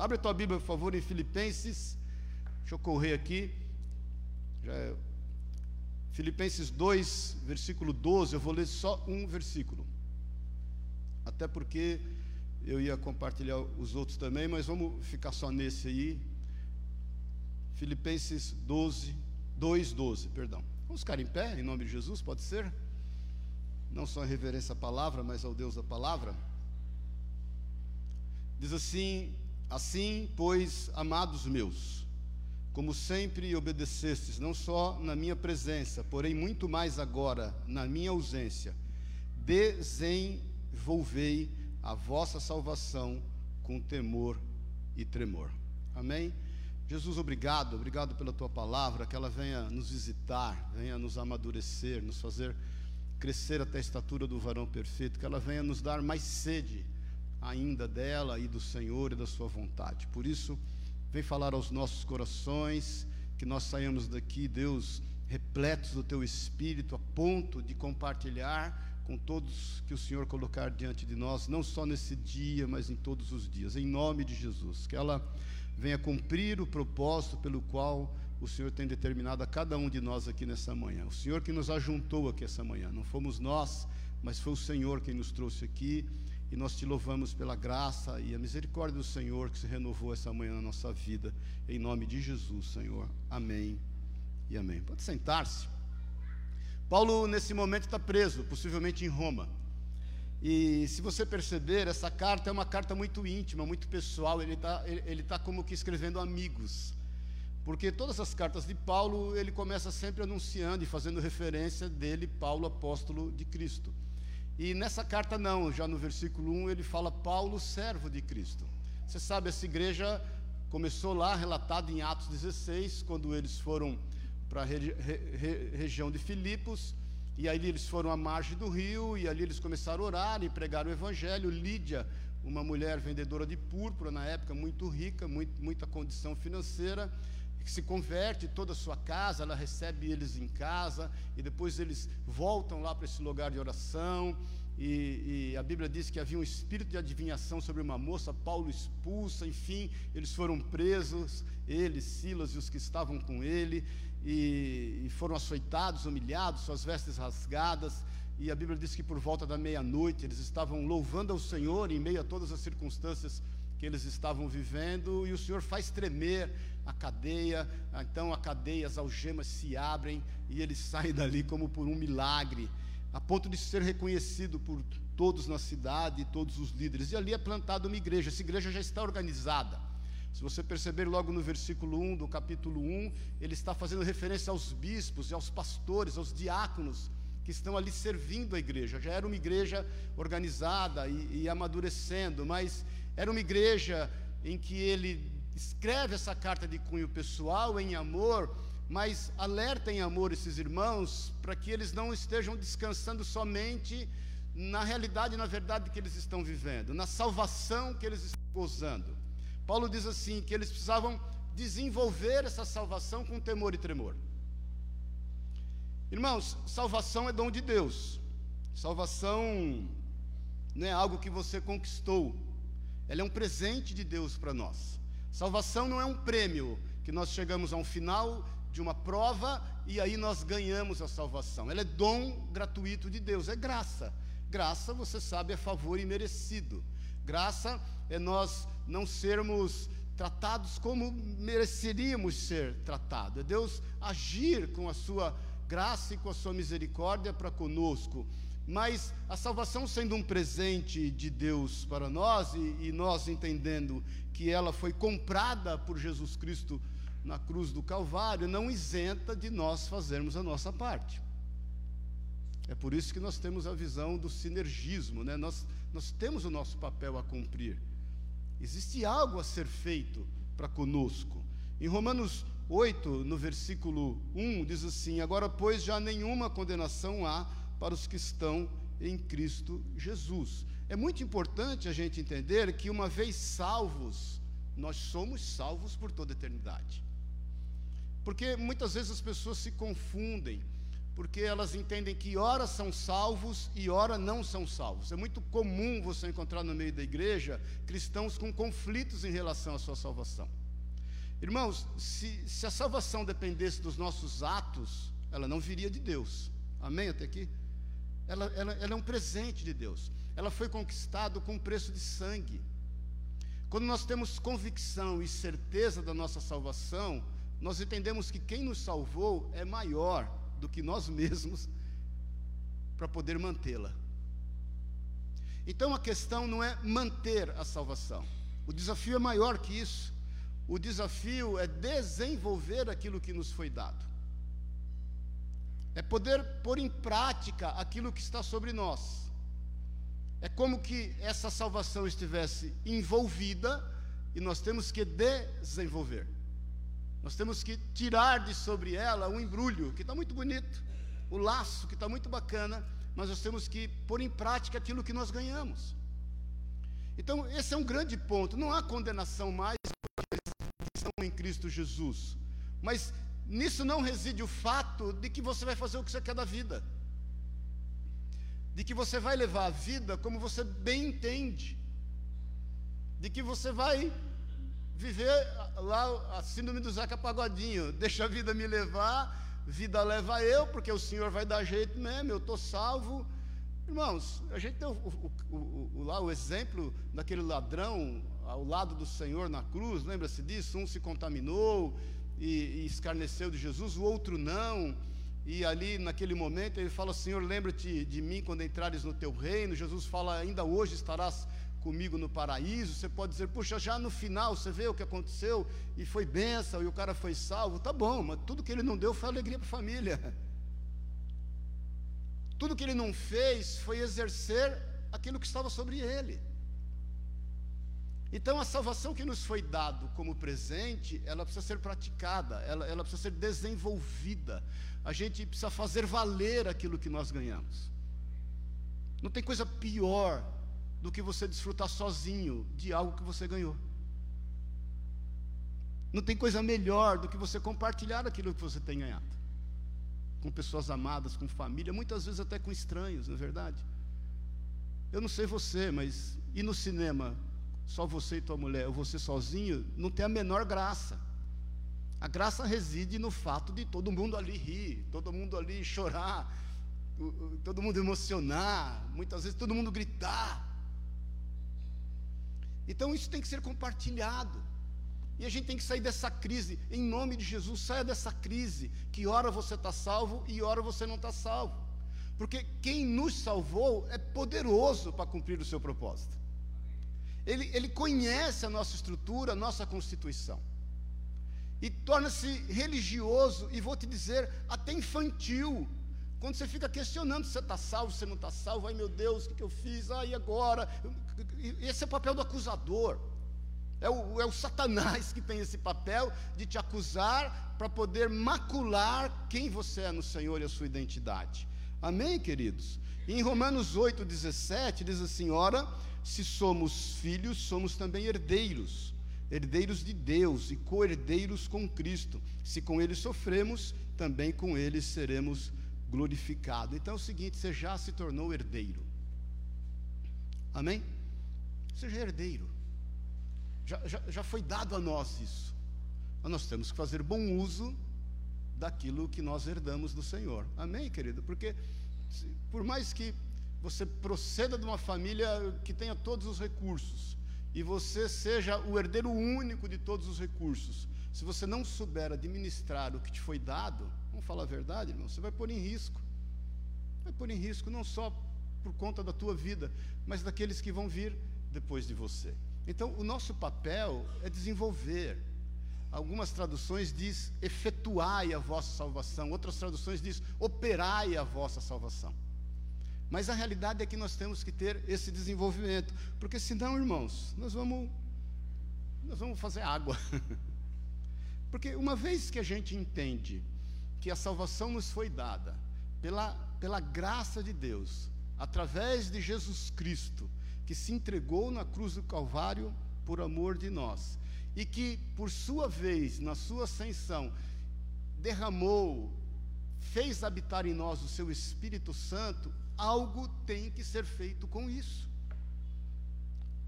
Abre tua Bíblia, por favor, em Filipenses. Deixa eu correr aqui. É Filipenses 2, versículo 12. Eu vou ler só um versículo. Até porque eu ia compartilhar os outros também, mas vamos ficar só nesse aí. Filipenses 12, 2, 12, perdão. Vamos ficar em pé, em nome de Jesus, pode ser? Não só em reverência à palavra, mas ao Deus da palavra. Diz assim: Assim, pois, amados meus, como sempre obedecestes, não só na minha presença, porém muito mais agora na minha ausência, desenvolvei a vossa salvação com temor e tremor. Amém? Jesus, obrigado, obrigado pela tua palavra, que ela venha nos visitar, venha nos amadurecer, nos fazer crescer até a estatura do varão perfeito, que ela venha nos dar mais sede ainda dela e do Senhor e da sua vontade. Por isso, vem falar aos nossos corações, que nós saímos daqui, Deus, repletos do teu espírito, a ponto de compartilhar com todos que o Senhor colocar diante de nós, não só nesse dia, mas em todos os dias, em nome de Jesus. Que ela venha cumprir o propósito pelo qual o Senhor tem determinado a cada um de nós aqui nessa manhã. O Senhor que nos ajuntou aqui essa manhã, não fomos nós, mas foi o Senhor quem nos trouxe aqui. E nós te louvamos pela graça e a misericórdia do Senhor que se renovou essa manhã na nossa vida. Em nome de Jesus, Senhor. Amém e amém. Pode sentar-se. Paulo, nesse momento, está preso, possivelmente em Roma. E se você perceber, essa carta é uma carta muito íntima, muito pessoal. Ele está ele, ele tá como que escrevendo amigos. Porque todas as cartas de Paulo, ele começa sempre anunciando e fazendo referência dele, Paulo, apóstolo de Cristo. E nessa carta, não, já no versículo 1, ele fala Paulo, servo de Cristo. Você sabe, essa igreja começou lá, relatada em Atos 16, quando eles foram para a re região de Filipos, e aí eles foram à margem do rio, e ali eles começaram a orar e pregar o evangelho. Lídia, uma mulher vendedora de púrpura na época, muito rica, muito, muita condição financeira, que se converte toda a sua casa, ela recebe eles em casa, e depois eles voltam lá para esse lugar de oração, e, e, a Bíblia diz que havia um espírito de adivinhação sobre uma moça, Paulo expulsa, enfim, eles foram presos, ele, Silas e os que estavam com ele, e, e foram açoitados, humilhados, suas vestes rasgadas, e a Bíblia diz que por volta da meia-noite eles estavam louvando ao Senhor em meio a todas as circunstâncias que eles estavam vivendo, e o Senhor faz tremer a cadeia, então a cadeia, as algemas se abrem e eles saem dali como por um milagre, a ponto de ser reconhecido por todos na cidade, todos os líderes. E ali é plantada uma igreja, essa igreja já está organizada. Se você perceber logo no versículo 1 do capítulo 1, ele está fazendo referência aos bispos e aos pastores, aos diáconos que estão ali servindo a igreja. Já era uma igreja organizada e, e amadurecendo, mas era uma igreja em que ele escreve essa carta de cunho pessoal em amor, mas alerta em amor esses irmãos para que eles não estejam descansando somente na realidade na verdade que eles estão vivendo, na salvação que eles estão gozando. Paulo diz assim que eles precisavam desenvolver essa salvação com temor e tremor. Irmãos, salvação é dom de Deus. Salvação não é algo que você conquistou. Ela é um presente de Deus para nós. Salvação não é um prêmio que nós chegamos a um final de uma prova e aí nós ganhamos a salvação. Ela é dom gratuito de Deus, é graça. Graça, você sabe, é favor imerecido. Graça é nós não sermos tratados como mereceríamos ser tratados. É Deus agir com a sua graça e com a sua misericórdia para conosco. Mas a salvação sendo um presente de Deus para nós, e, e nós entendendo que ela foi comprada por Jesus Cristo na cruz do Calvário, não isenta de nós fazermos a nossa parte. É por isso que nós temos a visão do sinergismo, né? nós, nós temos o nosso papel a cumprir. Existe algo a ser feito para conosco. Em Romanos 8, no versículo 1, diz assim: Agora, pois, já nenhuma condenação há para os que estão em Cristo Jesus. É muito importante a gente entender que, uma vez salvos, nós somos salvos por toda a eternidade. Porque muitas vezes as pessoas se confundem, porque elas entendem que ora são salvos e ora não são salvos. É muito comum você encontrar no meio da igreja cristãos com conflitos em relação à sua salvação. Irmãos, se, se a salvação dependesse dos nossos atos, ela não viria de Deus. Amém até aqui? Ela, ela, ela é um presente de Deus. Ela foi conquistada com preço de sangue. Quando nós temos convicção e certeza da nossa salvação, nós entendemos que quem nos salvou é maior do que nós mesmos para poder mantê-la. Então a questão não é manter a salvação. O desafio é maior que isso. O desafio é desenvolver aquilo que nos foi dado. É poder pôr em prática aquilo que está sobre nós. É como que essa salvação estivesse envolvida e nós temos que desenvolver. Nós temos que tirar de sobre ela um embrulho que está muito bonito, o laço que está muito bacana, mas nós temos que pôr em prática aquilo que nós ganhamos. Então, esse é um grande ponto. Não há condenação mais estão em Cristo Jesus. Mas nisso não reside o fato de que você vai fazer o que você quer da vida. De que você vai levar a vida como você bem entende. De que você vai viver lá a síndrome do Zeca Pagodinho, deixa a vida me levar, vida leva eu, porque o Senhor vai dar jeito mesmo, eu estou salvo. Irmãos, a gente tem o, o, o, lá o exemplo daquele ladrão ao lado do Senhor na cruz, lembra-se disso? Um se contaminou e, e escarneceu de Jesus, o outro não. E ali naquele momento ele fala: Senhor, lembra-te de mim quando entrares no teu reino. Jesus fala: Ainda hoje estarás comigo no paraíso, você pode dizer, puxa, já no final você vê o que aconteceu e foi bênção e o cara foi salvo, tá bom, mas tudo que ele não deu foi alegria para a família. Tudo que ele não fez foi exercer aquilo que estava sobre ele. Então a salvação que nos foi dado como presente, ela precisa ser praticada, ela, ela precisa ser desenvolvida. A gente precisa fazer valer aquilo que nós ganhamos. Não tem coisa pior do que você desfrutar sozinho de algo que você ganhou. Não tem coisa melhor do que você compartilhar aquilo que você tem ganhado. Com pessoas amadas, com família, muitas vezes até com estranhos, não é verdade? Eu não sei você, mas ir no cinema, só você e tua mulher, ou você sozinho, não tem a menor graça. A graça reside no fato de todo mundo ali rir, todo mundo ali chorar, todo mundo emocionar, muitas vezes todo mundo gritar. Então isso tem que ser compartilhado. E a gente tem que sair dessa crise, em nome de Jesus, saia dessa crise, que ora você está salvo e ora você não está salvo. Porque quem nos salvou é poderoso para cumprir o seu propósito. Ele, ele conhece a nossa estrutura, a nossa constituição. E torna-se religioso, e vou te dizer, até infantil. Quando você fica questionando se você está salvo, se você não está salvo, ai meu Deus, o que, eu fiz? E agora? Esse é o papel do acusador. É o, é o Satanás que tem esse papel de te acusar para poder macular quem você é no Senhor e a sua identidade. Amém, queridos? E em Romanos 8, 17, diz assim: Ora, se somos filhos, somos também herdeiros, herdeiros de Deus e co-herdeiros com Cristo. Se com Ele sofremos, também com Ele seremos glorificado. Então é o seguinte: você já se tornou herdeiro. Amém? Seja herdeiro. Já, já, já foi dado a nós isso. Mas nós temos que fazer bom uso daquilo que nós herdamos do Senhor. Amém, querido? Porque por mais que você proceda de uma família que tenha todos os recursos e você seja o herdeiro único de todos os recursos, se você não souber administrar o que te foi dado, Vamos falar a verdade, irmão? Você vai pôr em risco. Vai pôr em risco não só por conta da tua vida, mas daqueles que vão vir depois de você. Então, o nosso papel é desenvolver. Algumas traduções diz efetuai a vossa salvação, outras traduções diz operai a vossa salvação. Mas a realidade é que nós temos que ter esse desenvolvimento, porque senão, irmãos, nós vamos nós vamos fazer água. porque uma vez que a gente entende que a salvação nos foi dada pela, pela graça de Deus, através de Jesus Cristo, que se entregou na cruz do Calvário por amor de nós, e que, por sua vez, na sua ascensão, derramou, fez habitar em nós o seu Espírito Santo, algo tem que ser feito com isso.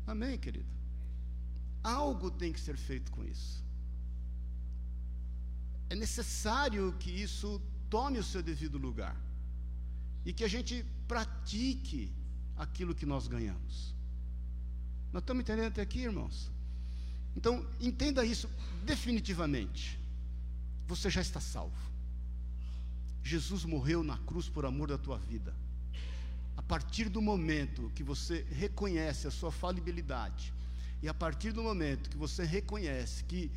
Amém, querido? Algo tem que ser feito com isso. É necessário que isso tome o seu devido lugar e que a gente pratique aquilo que nós ganhamos. Nós estamos entendendo até aqui, irmãos? Então, entenda isso definitivamente. Você já está salvo. Jesus morreu na cruz por amor da tua vida. A partir do momento que você reconhece a sua falibilidade, e a partir do momento que você reconhece que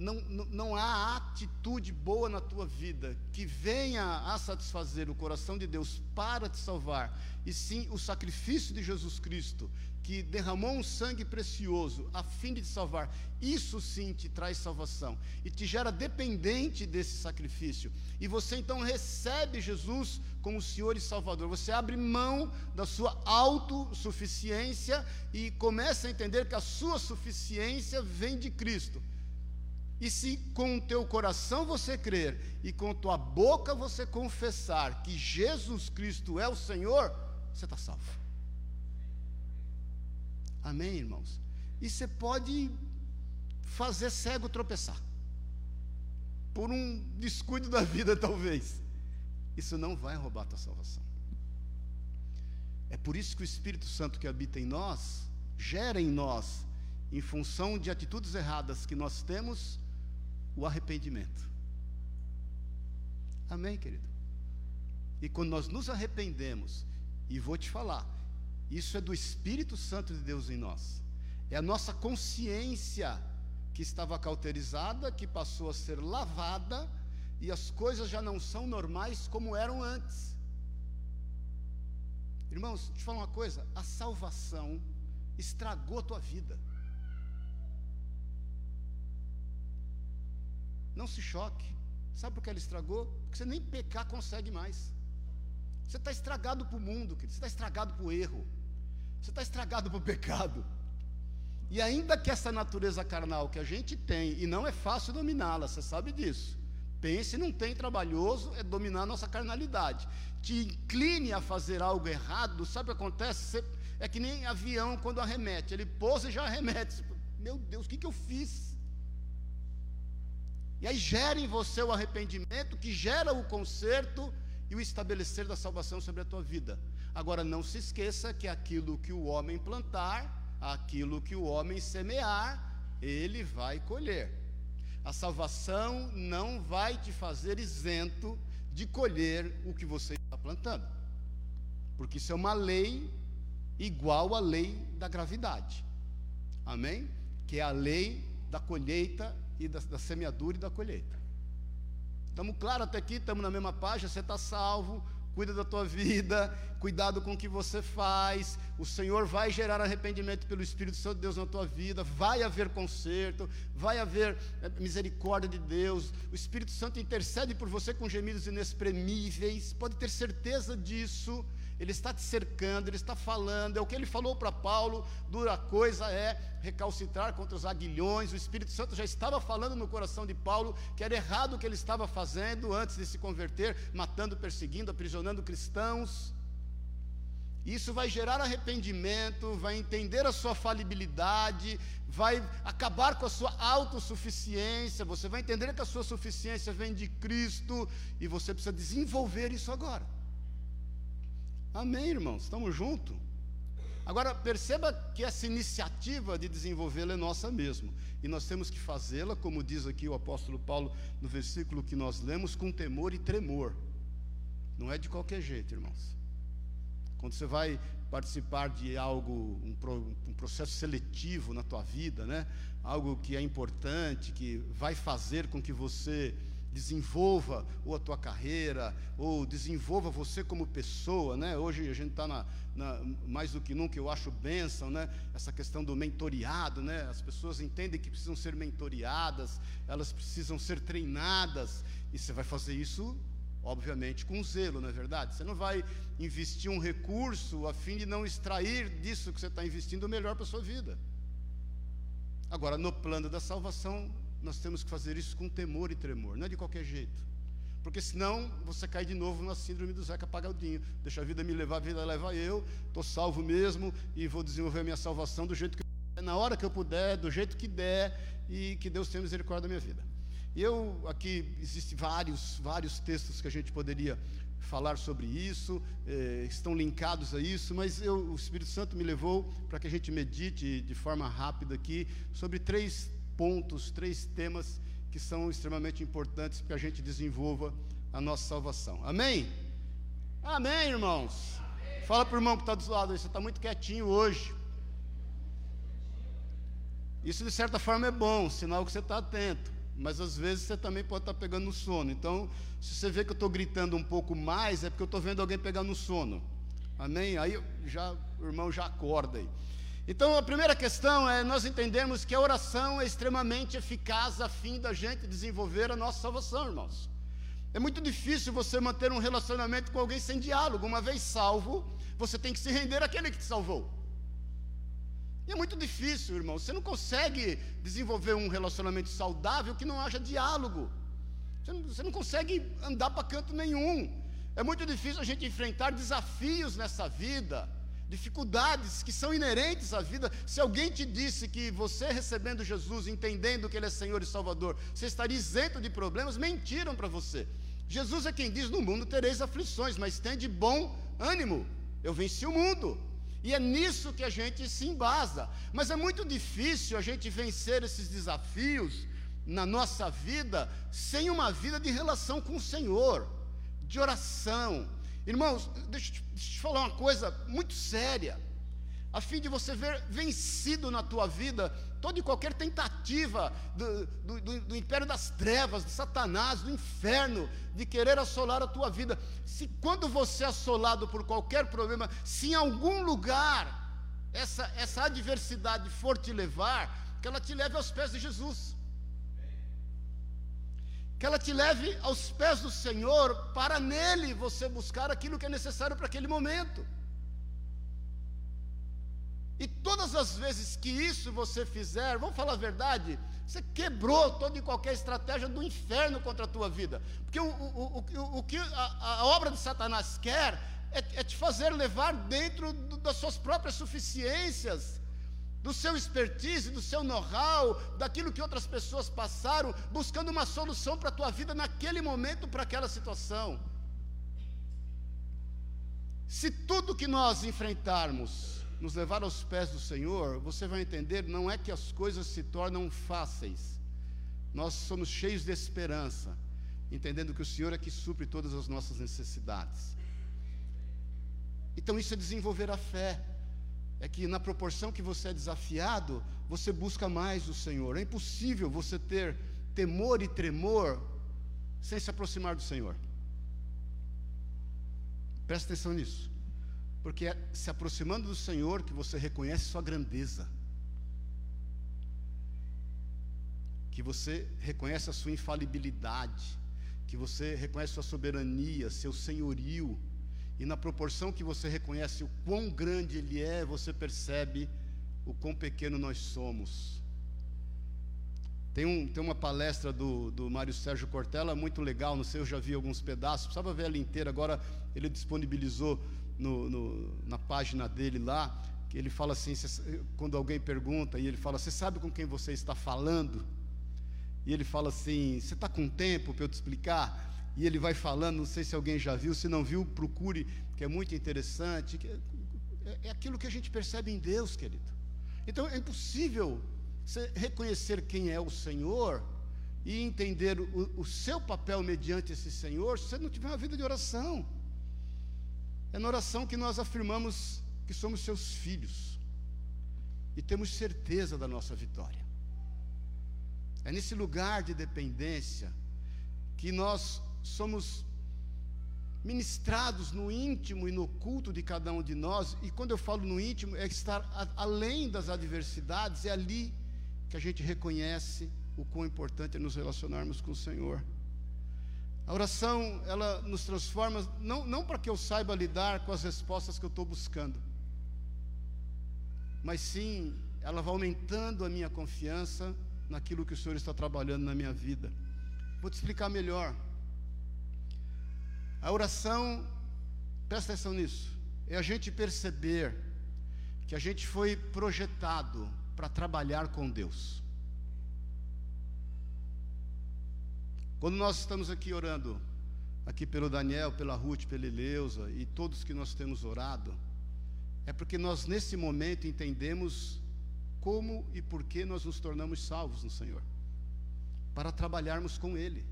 não, não, há atitude boa na tua vida que venha a satisfazer o coração de Deus para te salvar, e sim o sacrifício de Jesus Cristo, que derramou um sangue precioso a fim de te salvar, isso sim te traz salvação e te gera dependente desse sacrifício. E você então recebe Jesus como Senhor e Salvador. Você abre mão da sua autossuficiência e começa a entender que a sua suficiência vem de Cristo. E se com o teu coração você crer e com tua boca você confessar que Jesus Cristo é o Senhor, você está salvo. Amém, irmãos? E você pode fazer cego tropeçar. Por um descuido da vida, talvez. Isso não vai roubar a tua salvação. É por isso que o Espírito Santo que habita em nós, gera em nós, em função de atitudes erradas que nós temos, o arrependimento. Amém, querido? E quando nós nos arrependemos, e vou te falar, isso é do Espírito Santo de Deus em nós. É a nossa consciência que estava cauterizada, que passou a ser lavada, e as coisas já não são normais como eram antes. Irmãos, deixa eu falar uma coisa: a salvação estragou a tua vida. Não se choque. Sabe por que ela estragou? Porque você nem pecar consegue mais. Você está estragado para o mundo, querido. você está estragado para o erro, você está estragado para o pecado. E ainda que essa natureza carnal que a gente tem, e não é fácil dominá-la, você sabe disso. Pense não tem trabalhoso é dominar a nossa carnalidade. Te incline a fazer algo errado, sabe o que acontece? Você, é que nem avião quando arremete, ele pousa e já arremete. Meu Deus, o que, que eu fiz? E aí gera em você o arrependimento, que gera o conserto e o estabelecer da salvação sobre a tua vida. Agora não se esqueça que aquilo que o homem plantar, aquilo que o homem semear, ele vai colher. A salvação não vai te fazer isento de colher o que você está plantando. Porque isso é uma lei igual à lei da gravidade. Amém? Que é a lei da colheita e da, da semeadura e da colheita. Estamos claros até aqui, estamos na mesma página, você está salvo, cuida da tua vida, cuidado com o que você faz. O Senhor vai gerar arrependimento pelo Espírito Santo de Deus na tua vida, vai haver conserto, vai haver eh, misericórdia de Deus. O Espírito Santo intercede por você com gemidos inexprimíveis, pode ter certeza disso. Ele está te cercando, ele está falando, é o que ele falou para Paulo, dura coisa é recalcitrar contra os aguilhões. O Espírito Santo já estava falando no coração de Paulo que era errado o que ele estava fazendo antes de se converter, matando, perseguindo, aprisionando cristãos. Isso vai gerar arrependimento, vai entender a sua falibilidade, vai acabar com a sua autossuficiência. Você vai entender que a sua suficiência vem de Cristo e você precisa desenvolver isso agora. Amém, irmãos? Estamos juntos? Agora, perceba que essa iniciativa de desenvolvê-la é nossa mesmo. E nós temos que fazê-la, como diz aqui o apóstolo Paulo no versículo que nós lemos, com temor e tremor. Não é de qualquer jeito, irmãos. Quando você vai participar de algo, um, um processo seletivo na tua vida, né? algo que é importante, que vai fazer com que você desenvolva ou a tua carreira, ou desenvolva você como pessoa, né? Hoje a gente está na, na, mais do que nunca, eu acho bênção, né? Essa questão do mentoriado, né? As pessoas entendem que precisam ser mentoriadas, elas precisam ser treinadas, e você vai fazer isso, obviamente, com zelo, não é verdade? Você não vai investir um recurso a fim de não extrair disso que você está investindo o melhor para a sua vida. Agora, no plano da salvação, nós temos que fazer isso com temor e tremor, não é de qualquer jeito. Porque senão você cai de novo na síndrome do Zeca Pagodinho. Deixa a vida me levar, a vida leva eu, estou salvo mesmo e vou desenvolver a minha salvação do jeito que eu, na hora que eu puder, do jeito que der, e que Deus tenha misericórdia da minha vida. E eu aqui existem vários, vários textos que a gente poderia falar sobre isso, eh, estão linkados a isso, mas eu, o Espírito Santo me levou para que a gente medite de forma rápida aqui sobre três pontos, três temas que são extremamente importantes para que a gente desenvolva a nossa salvação. Amém? Amém, irmãos? Amém. Fala para o irmão que está do lado aí, você está muito quietinho hoje. Isso de certa forma é bom, sinal que você está atento mas às vezes você também pode estar pegando no sono. Então, se você vê que eu estou gritando um pouco mais, é porque eu estou vendo alguém pegar no sono. Amém? Aí já, o irmão já acorda aí. Então, a primeira questão é nós entendermos que a oração é extremamente eficaz a fim da gente desenvolver a nossa salvação, irmãos. É muito difícil você manter um relacionamento com alguém sem diálogo. Uma vez salvo, você tem que se render àquele que te salvou. E é muito difícil, irmão. Você não consegue desenvolver um relacionamento saudável que não haja diálogo. Você não, você não consegue andar para canto nenhum. É muito difícil a gente enfrentar desafios nessa vida, dificuldades que são inerentes à vida. Se alguém te disse que você recebendo Jesus, entendendo que Ele é Senhor e Salvador, você estaria isento de problemas, mentiram para você. Jesus é quem diz: No mundo tereis aflições, mas tem de bom ânimo. Eu venci o mundo. E é nisso que a gente se embasa. Mas é muito difícil a gente vencer esses desafios na nossa vida sem uma vida de relação com o Senhor, de oração. Irmãos, deixa eu te, falar uma coisa muito séria a fim de você ver vencido na tua vida toda e qualquer tentativa do, do, do, do, império das trevas, de Satanás, do inferno, de querer assolar a tua vida. Se quando você é assolado por qualquer problema, se em algum lugar essa, essa adversidade for te levar, que ela te leve aos pés de Jesus. Que ela te leve aos pés do Senhor, para nele você buscar aquilo que é necessário para aquele momento. E todas as vezes que isso você fizer, vamos falar a verdade, você quebrou toda e qualquer estratégia do inferno contra a tua vida. Porque o, o, o, o que a, a, obra de Satanás quer é, é te fazer levar dentro do, das suas próprias suficiências, do seu expertise, do seu know-how, daquilo que outras pessoas passaram, buscando uma solução para a tua vida naquele momento, para aquela situação. Se tudo que nós enfrentarmos, nos levar aos pés do Senhor, você vai entender, não é que as coisas se tornam fáceis. Nós somos cheios de esperança, entendendo que o Senhor é que supre todas as nossas necessidades. Então isso é desenvolver a fé. É que na proporção que você é desafiado, você busca mais o Senhor. É impossível você ter temor e tremor sem se aproximar do Senhor. Presta atenção nisso. Porque é se aproximando do Senhor que você reconhece sua grandeza. Que você reconhece a sua infalibilidade, que você reconhece sua soberania, seu senhorio, e na proporção que você reconhece o quão grande Ele é, você percebe o quão pequeno nós somos. Tem, um, tem uma palestra do, do Mário Sérgio Cortella muito legal, não sei, eu já vi alguns pedaços, precisava ver ela inteira, agora ele disponibilizou no, no, na página dele lá, que ele fala assim, quando alguém pergunta, e ele fala, você sabe com quem você está falando? E ele fala assim, você está com tempo para eu te explicar? E ele vai falando, não sei se alguém já viu, se não viu, procure, que é muito interessante. Que é, é aquilo que a gente percebe em Deus, querido. Então é impossível você reconhecer quem é o Senhor e entender o, o seu papel mediante esse Senhor se você não tiver uma vida de oração. É na oração que nós afirmamos que somos seus filhos e temos certeza da nossa vitória. É nesse lugar de dependência que nós somos ministrados no íntimo e no culto de cada um de nós, e quando eu falo no íntimo, é estar a, além das adversidades, é ali que a gente reconhece o quão importante é nos relacionarmos com o Senhor. A oração, ela nos transforma, não, não para que eu saiba lidar com as respostas que eu estou buscando, mas sim, ela vai aumentando a minha confiança naquilo que o Senhor está trabalhando na minha vida. Vou te explicar melhor. A oração, presta atenção nisso, é a gente perceber que a gente foi projetado para trabalhar com Deus. Quando nós estamos aqui orando, aqui pelo Daniel, pela Ruth, pela Eleusa e todos que nós temos orado, é porque nós nesse momento entendemos como e por que nós nos tornamos salvos no Senhor, para trabalharmos com Ele.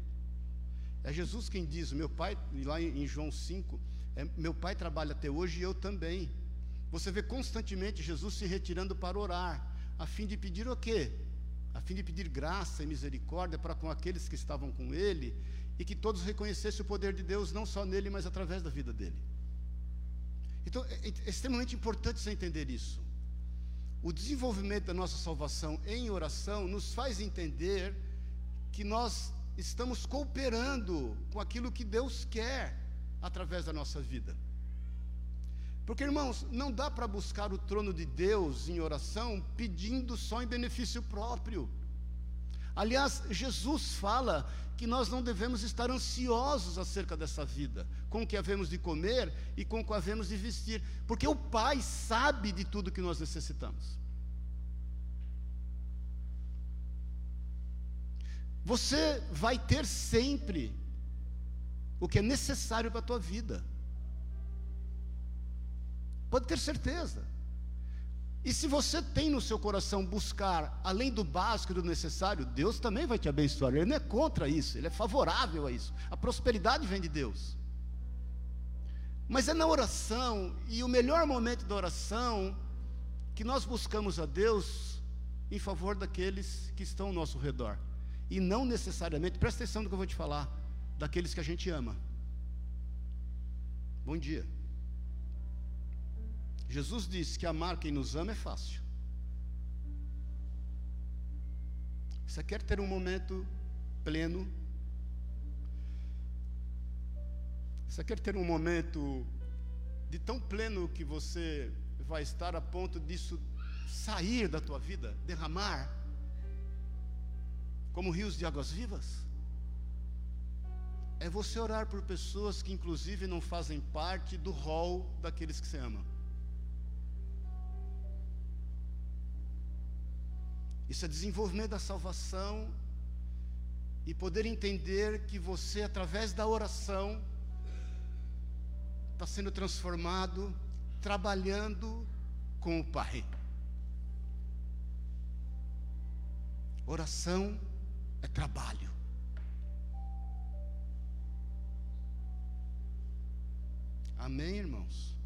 É Jesus quem diz, meu pai, lá em João 5, é, meu pai trabalha até hoje e eu também. Você vê constantemente Jesus se retirando para orar, a fim de pedir o quê? A fim de pedir graça e misericórdia para com aqueles que estavam com ele e que todos reconhecessem o poder de Deus não só nele, mas através da vida dele. Então, é, é extremamente importante você entender isso. O desenvolvimento da nossa salvação em oração nos faz entender que nós estamos cooperando com aquilo que Deus quer através da nossa vida. Porque, irmãos, não dá para buscar o trono de Deus em oração pedindo só em benefício próprio. Aliás, Jesus fala que nós não devemos estar ansiosos acerca dessa vida, com o que havemos de comer e com o que havemos de vestir, porque o Pai sabe de tudo que nós necessitamos. Você vai ter sempre o que é necessário para a tua vida. Pode ter certeza. E se você tem no seu coração buscar além do básico e do necessário, Deus também vai te abençoar. Ele não é contra isso, ele é favorável a isso. A prosperidade vem de Deus. Mas é na oração, e o melhor momento da oração, que nós buscamos a Deus em favor daqueles que estão ao nosso redor e não necessariamente, presta atenção no que eu vou te falar, daqueles que a gente ama. Bom dia. Jesus disse que amar quem nos ama é fácil. Você quer ter um momento pleno? Você quer ter um momento de tão pleno que você vai estar a ponto disso sair da tua vida, derramar? Como rios de águas vivas? É você orar por pessoas que, inclusive, não fazem parte do rol daqueles que você ama. Isso é desenvolvimento da salvação e poder entender que você, através da oração, está sendo transformado, trabalhando com o Pai. Oração é trabalho. Amém, irmãos?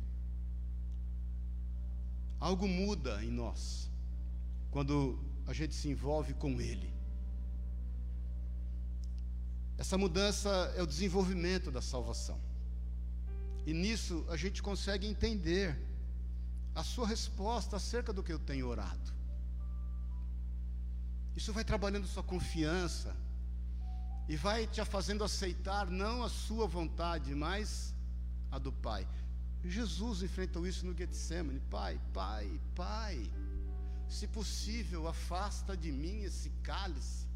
Algo muda em nós quando a gente se envolve com Ele. Essa mudança é o desenvolvimento da salvação. E nisso a gente consegue entender a sua resposta acerca do que eu tenho orado. Isso vai trabalhando sua confiança e vai te fazendo aceitar não a sua vontade, mas a do Pai. Jesus enfrentou isso no Getsemane. Pai, Pai, Pai, se possível, afasta de mim esse cálice.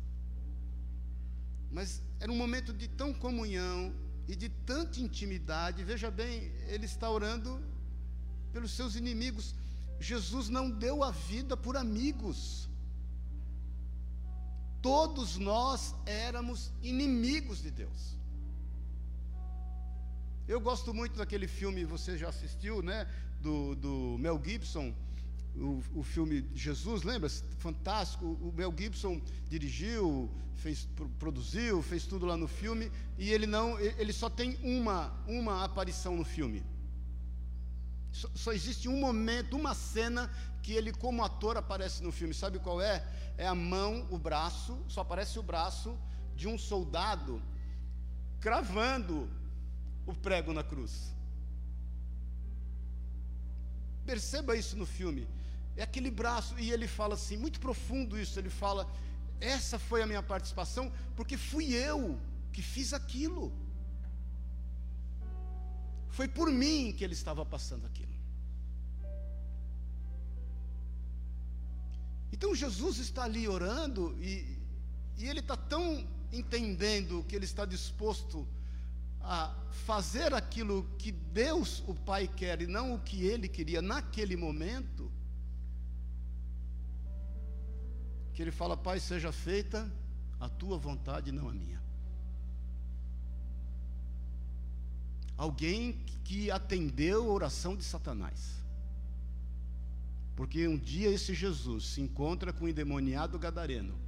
Mas era um momento de tão comunhão e de tanta intimidade. Veja bem, ele está orando pelos seus inimigos. Jesus não deu a vida por amigos todos nós éramos inimigos de Deus. Eu gosto muito daquele filme, você já assistiu, né? Do, do Mel Gibson, o, o filme Jesus, lembra? Fantástico. O Mel Gibson dirigiu, fez, produziu, fez tudo lá no filme, e ele não, ele só tem uma, uma aparição no filme. Só, só existe um momento, uma cena que ele, como ator, aparece no filme. Sabe qual é? É a mão, o braço, só aparece o braço de um soldado cravando o prego na cruz. Perceba isso no filme. É aquele braço, e ele fala assim, muito profundo isso. Ele fala: Essa foi a minha participação, porque fui eu que fiz aquilo. Foi por mim que ele estava passando aquilo. Então Jesus está ali orando e, e ele está tão entendendo que ele está disposto a fazer aquilo que Deus, o Pai, quer e não o que ele queria naquele momento, que ele fala: Pai, seja feita a tua vontade, não a minha. Alguém que atendeu a oração de Satanás. Porque um dia esse Jesus se encontra com o endemoniado gadareno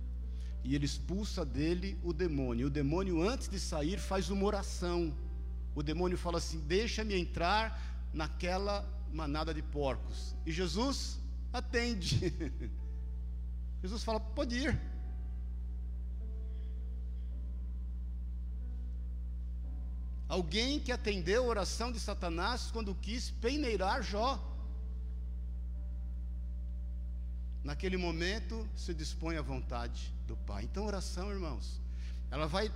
e ele expulsa dele o demônio. O demônio, antes de sair, faz uma oração. O demônio fala assim: Deixa-me entrar naquela manada de porcos. E Jesus atende. Jesus fala: Pode ir. Alguém que atendeu a oração de Satanás quando quis peneirar Jó. Naquele momento se dispõe à vontade do Pai. Então, oração, irmãos, ela vai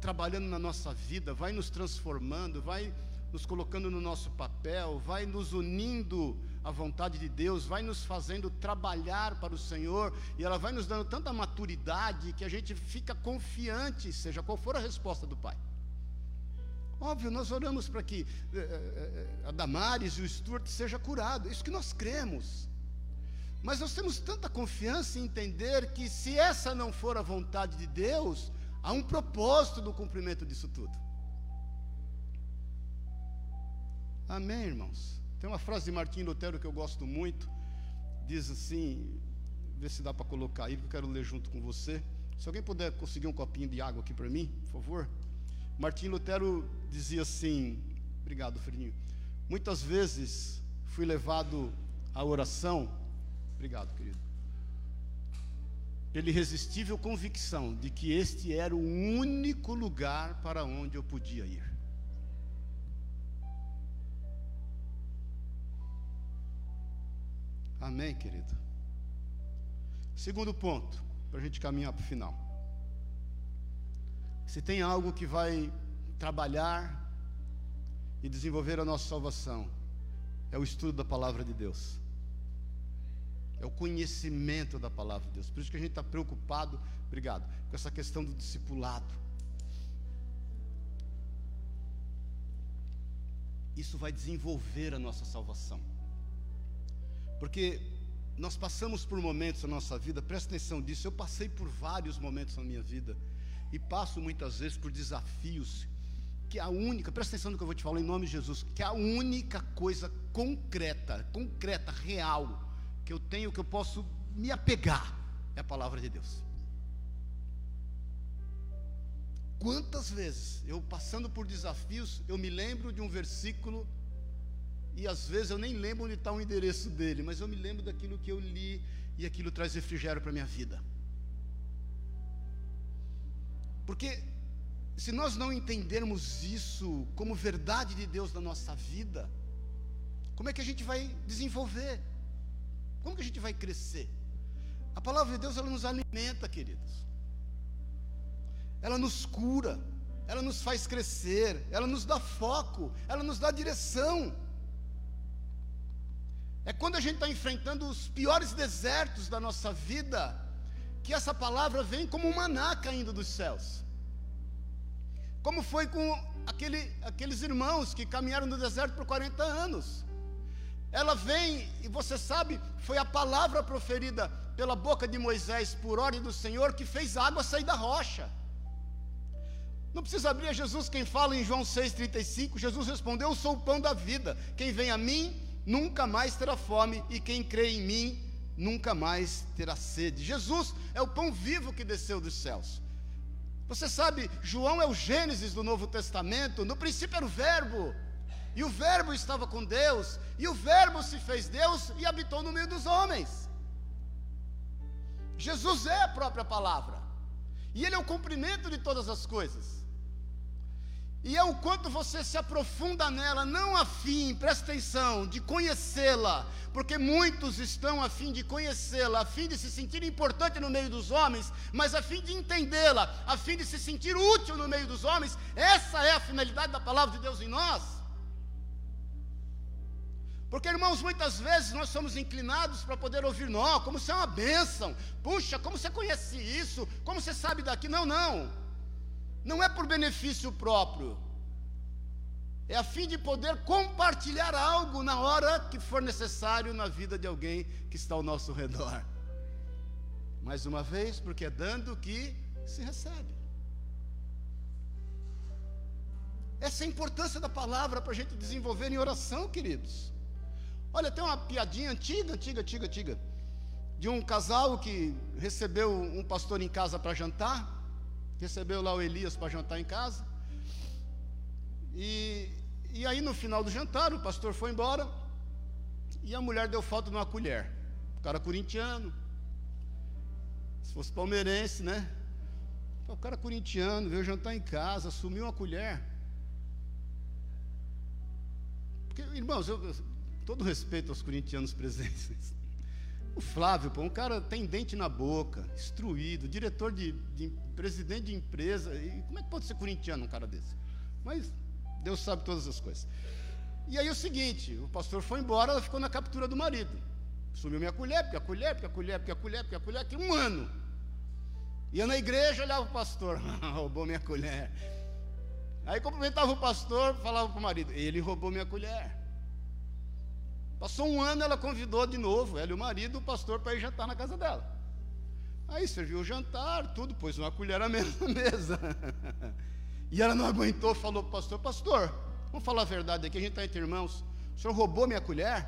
trabalhando na nossa vida, vai nos transformando, vai nos colocando no nosso papel, vai nos unindo à vontade de Deus, vai nos fazendo trabalhar para o Senhor, e ela vai nos dando tanta maturidade que a gente fica confiante, seja qual for a resposta do Pai. Óbvio, nós oramos para que eh, eh, eh, a Damares e o Stuart seja curado, isso que nós cremos. Mas nós temos tanta confiança em entender que se essa não for a vontade de Deus, há um propósito do cumprimento disso tudo. Amém, irmãos? Tem uma frase de Martim Lutero que eu gosto muito, diz assim, vê se dá para colocar aí, que eu quero ler junto com você. Se alguém puder conseguir um copinho de água aqui para mim, por favor. Martim Lutero dizia assim, obrigado, Fredinho. Muitas vezes fui levado à oração Obrigado, querido. Pela irresistível convicção de que este era o único lugar para onde eu podia ir. Amém, querido? Segundo ponto, para a gente caminhar para o final. Se tem algo que vai trabalhar e desenvolver a nossa salvação, é o estudo da palavra de Deus é o conhecimento da palavra de Deus. Por isso que a gente está preocupado, obrigado, com essa questão do discipulado. Isso vai desenvolver a nossa salvação. Porque nós passamos por momentos na nossa vida, presta atenção disso, eu passei por vários momentos na minha vida e passo muitas vezes por desafios que a única, presta atenção no que eu vou te falar em nome de Jesus, que a única coisa concreta, concreta, real, que eu tenho, que eu posso me apegar, é a palavra de Deus. Quantas vezes eu passando por desafios, eu me lembro de um versículo e às vezes eu nem lembro onde está o endereço dele, mas eu me lembro daquilo que eu li e aquilo traz refrigério para a minha vida. Porque se nós não entendermos isso como verdade de Deus na nossa vida, como é que a gente vai desenvolver? Como que a gente vai crescer? A palavra de Deus ela nos alimenta, queridos. Ela nos cura, ela nos faz crescer, ela nos dá foco, ela nos dá direção. É quando a gente está enfrentando os piores desertos da nossa vida, que essa palavra vem como um maná caindo dos céus. Como foi com aquele, aqueles irmãos que caminharam no deserto por 40 anos ela vem, e você sabe, foi a palavra proferida pela boca de Moisés por ordem do Senhor que fez a água sair da rocha. Não precisa abrir a Jesus quem fala em João 6,35. Jesus respondeu: Eu sou o pão da vida. Quem vem a mim nunca mais terá fome, e quem crê em mim nunca mais terá sede. Jesus é o pão vivo que desceu dos céus. Você sabe, João é o Gênesis do Novo Testamento. No princípio era o Verbo e o Verbo estava com Deus, e o Verbo se fez Deus e habitou no meio dos homens. Jesus é a própria palavra, e Ele é o cumprimento de todas as coisas. E é o quanto você se aprofunda nela, não a fim, presta atenção, de conhecê-la, porque muitos estão a fim de conhecê-la, a fim de se sentir importante no meio dos homens, mas a fim de entendê-la, a fim de se sentir útil no meio dos homens, essa é a finalidade da palavra de Deus em nós. Porque, irmãos, muitas vezes nós somos inclinados para poder ouvir, não, como se é uma bênção, puxa, como você conhece isso, como você sabe daqui. Não, não, não é por benefício próprio, é a fim de poder compartilhar algo na hora que for necessário na vida de alguém que está ao nosso redor. Mais uma vez, porque é dando que se recebe. Essa é a importância da palavra para a gente desenvolver em oração, queridos. Olha, tem uma piadinha antiga, antiga, antiga, antiga, de um casal que recebeu um pastor em casa para jantar, recebeu lá o Elias para jantar em casa. E, e aí no final do jantar, o pastor foi embora e a mulher deu falta de uma colher. O cara corintiano, se fosse palmeirense, né? O cara corintiano veio jantar em casa, assumiu uma colher. Porque, irmãos, eu, todo respeito aos corintianos presentes. O Flávio, pô, um cara tem dente na boca, instruído, diretor de, de presidente de empresa. E como é que pode ser corintiano um cara desse? Mas Deus sabe todas as coisas. E aí o seguinte, o pastor foi embora, ela ficou na captura do marido. Sumiu minha colher, porque a colher, porque a colher, porque a colher, porque a colher, que um ano. Ia na igreja, olhava o pastor, roubou minha colher. Aí cumprimentava o pastor, falava para o marido, ele roubou minha colher. Passou um ano, ela convidou de novo, ela e o marido, o pastor, para ir jantar na casa dela. Aí serviu o jantar, tudo, pôs uma colher na mesa. E ela não aguentou, falou para o pastor: Pastor, vamos falar a verdade aqui, a gente está entre irmãos. O senhor roubou minha colher?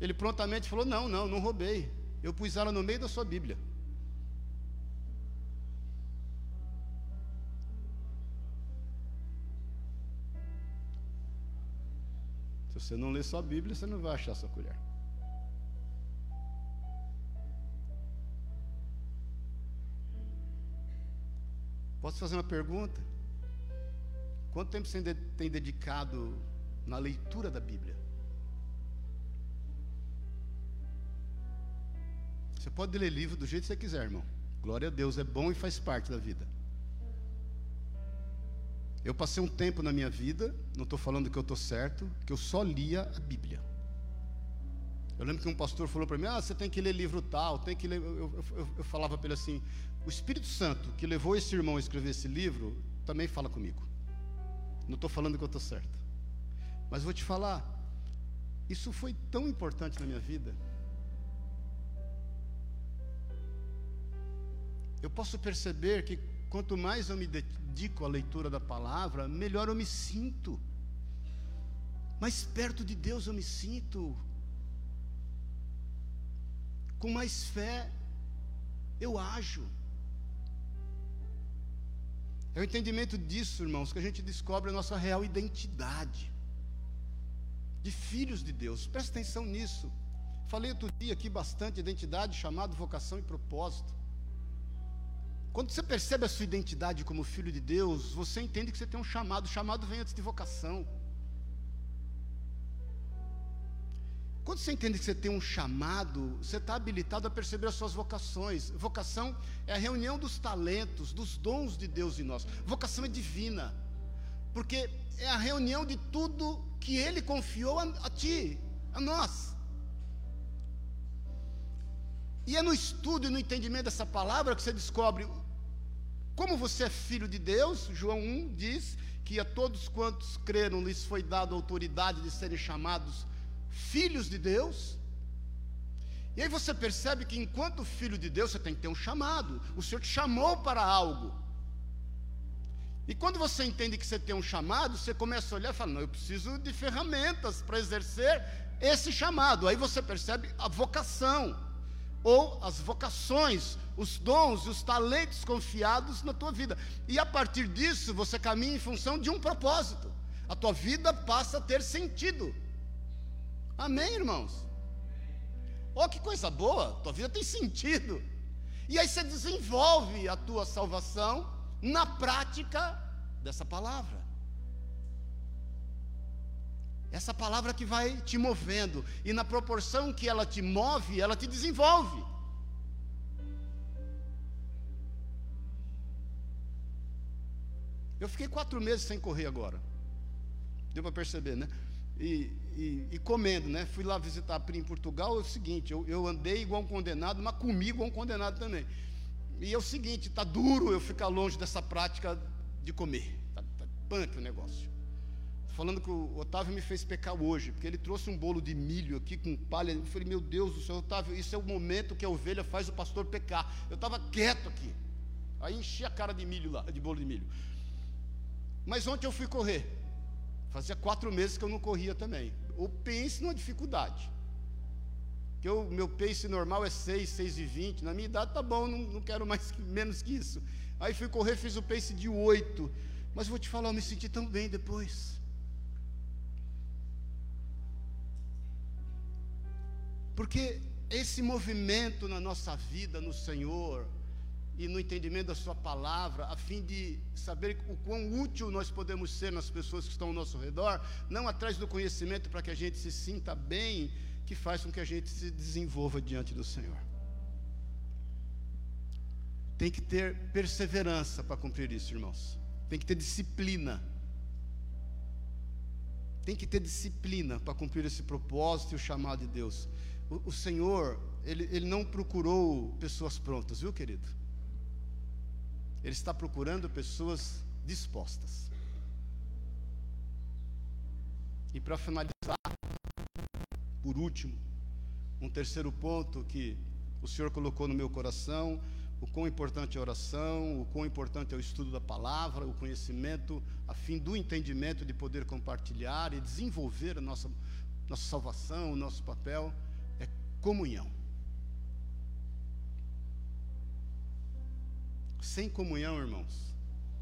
Ele prontamente falou: Não, não, não roubei. Eu pus ela no meio da sua Bíblia. Se você não lê sua Bíblia, você não vai achar sua colher. Posso fazer uma pergunta? Quanto tempo você tem dedicado na leitura da Bíblia? Você pode ler livro do jeito que você quiser, irmão. Glória a Deus, é bom e faz parte da vida. Eu passei um tempo na minha vida, não estou falando que eu estou certo, que eu só lia a Bíblia. Eu lembro que um pastor falou para mim: Ah, você tem que ler livro tal, tem que ler. Eu, eu, eu, falava para ele assim: O Espírito Santo que levou esse irmão a escrever esse livro também fala comigo. Não estou falando que eu estou certo, mas vou te falar: isso foi tão importante na minha vida. Eu posso perceber que quanto mais eu me dedico à leitura da palavra, melhor eu me sinto. Mais perto de Deus eu me sinto. Com mais fé eu ajo. É o entendimento disso, irmãos, que a gente descobre a nossa real identidade de filhos de Deus. Presta atenção nisso. Falei outro dia aqui bastante identidade, chamado, vocação e propósito. Quando você percebe a sua identidade como filho de Deus, você entende que você tem um chamado. O chamado vem antes de vocação. Quando você entende que você tem um chamado, você está habilitado a perceber as suas vocações. Vocação é a reunião dos talentos, dos dons de Deus em nós. Vocação é divina, porque é a reunião de tudo que Ele confiou a, a ti, a nós. E é no estudo e no entendimento dessa palavra que você descobre como você é filho de Deus, João 1 diz que a todos quantos creram lhes foi dada a autoridade de serem chamados filhos de Deus. E aí você percebe que enquanto filho de Deus você tem que ter um chamado. O Senhor te chamou para algo. E quando você entende que você tem um chamado, você começa a olhar e fala: Não, eu preciso de ferramentas para exercer esse chamado. Aí você percebe a vocação, ou as vocações, os dons e os talentos confiados na tua vida. E a partir disso, você caminha em função de um propósito. A tua vida passa a ter sentido. Amém, irmãos? Oh, que coisa boa! Tua vida tem sentido. E aí você desenvolve a tua salvação na prática dessa palavra. Essa palavra que vai te movendo, e na proporção que ela te move, ela te desenvolve. Eu fiquei quatro meses sem correr agora. Deu para perceber, né? E, e, e, comendo, né? Fui lá visitar a Pri em Portugal. É o seguinte: eu, eu andei igual um condenado, mas comi igual um condenado também. E é o seguinte: está duro eu ficar longe dessa prática de comer. Está tá punk o negócio. falando que o Otávio me fez pecar hoje, porque ele trouxe um bolo de milho aqui com palha. Eu falei, meu Deus do céu, Otávio, isso é o momento que a ovelha faz o pastor pecar. Eu estava quieto aqui. Aí enchi a cara de milho lá, de bolo de milho. Mas ontem eu fui correr. Fazia quatro meses que eu não corria também. Ou pense numa dificuldade. Que o meu pace normal é 6, 6 e 20. Na minha idade tá bom, não, não quero mais menos que isso. Aí fui correr, fiz o pace de 8. Mas vou te falar, eu me senti tão bem depois. Porque esse movimento na nossa vida, no Senhor, e no entendimento da Sua palavra, a fim de saber o quão útil nós podemos ser nas pessoas que estão ao nosso redor, não atrás do conhecimento para que a gente se sinta bem, que faz com que a gente se desenvolva diante do Senhor. Tem que ter perseverança para cumprir isso, irmãos. Tem que ter disciplina. Tem que ter disciplina para cumprir esse propósito e o chamado de Deus. O, o Senhor, ele, ele não procurou pessoas prontas, viu, querido? Ele está procurando pessoas dispostas. E para finalizar, por último, um terceiro ponto que o Senhor colocou no meu coração, o quão importante é a oração, o quão importante é o estudo da palavra, o conhecimento, a fim do entendimento de poder compartilhar e desenvolver a nossa, nossa salvação, o nosso papel, é comunhão. Sem comunhão, irmãos,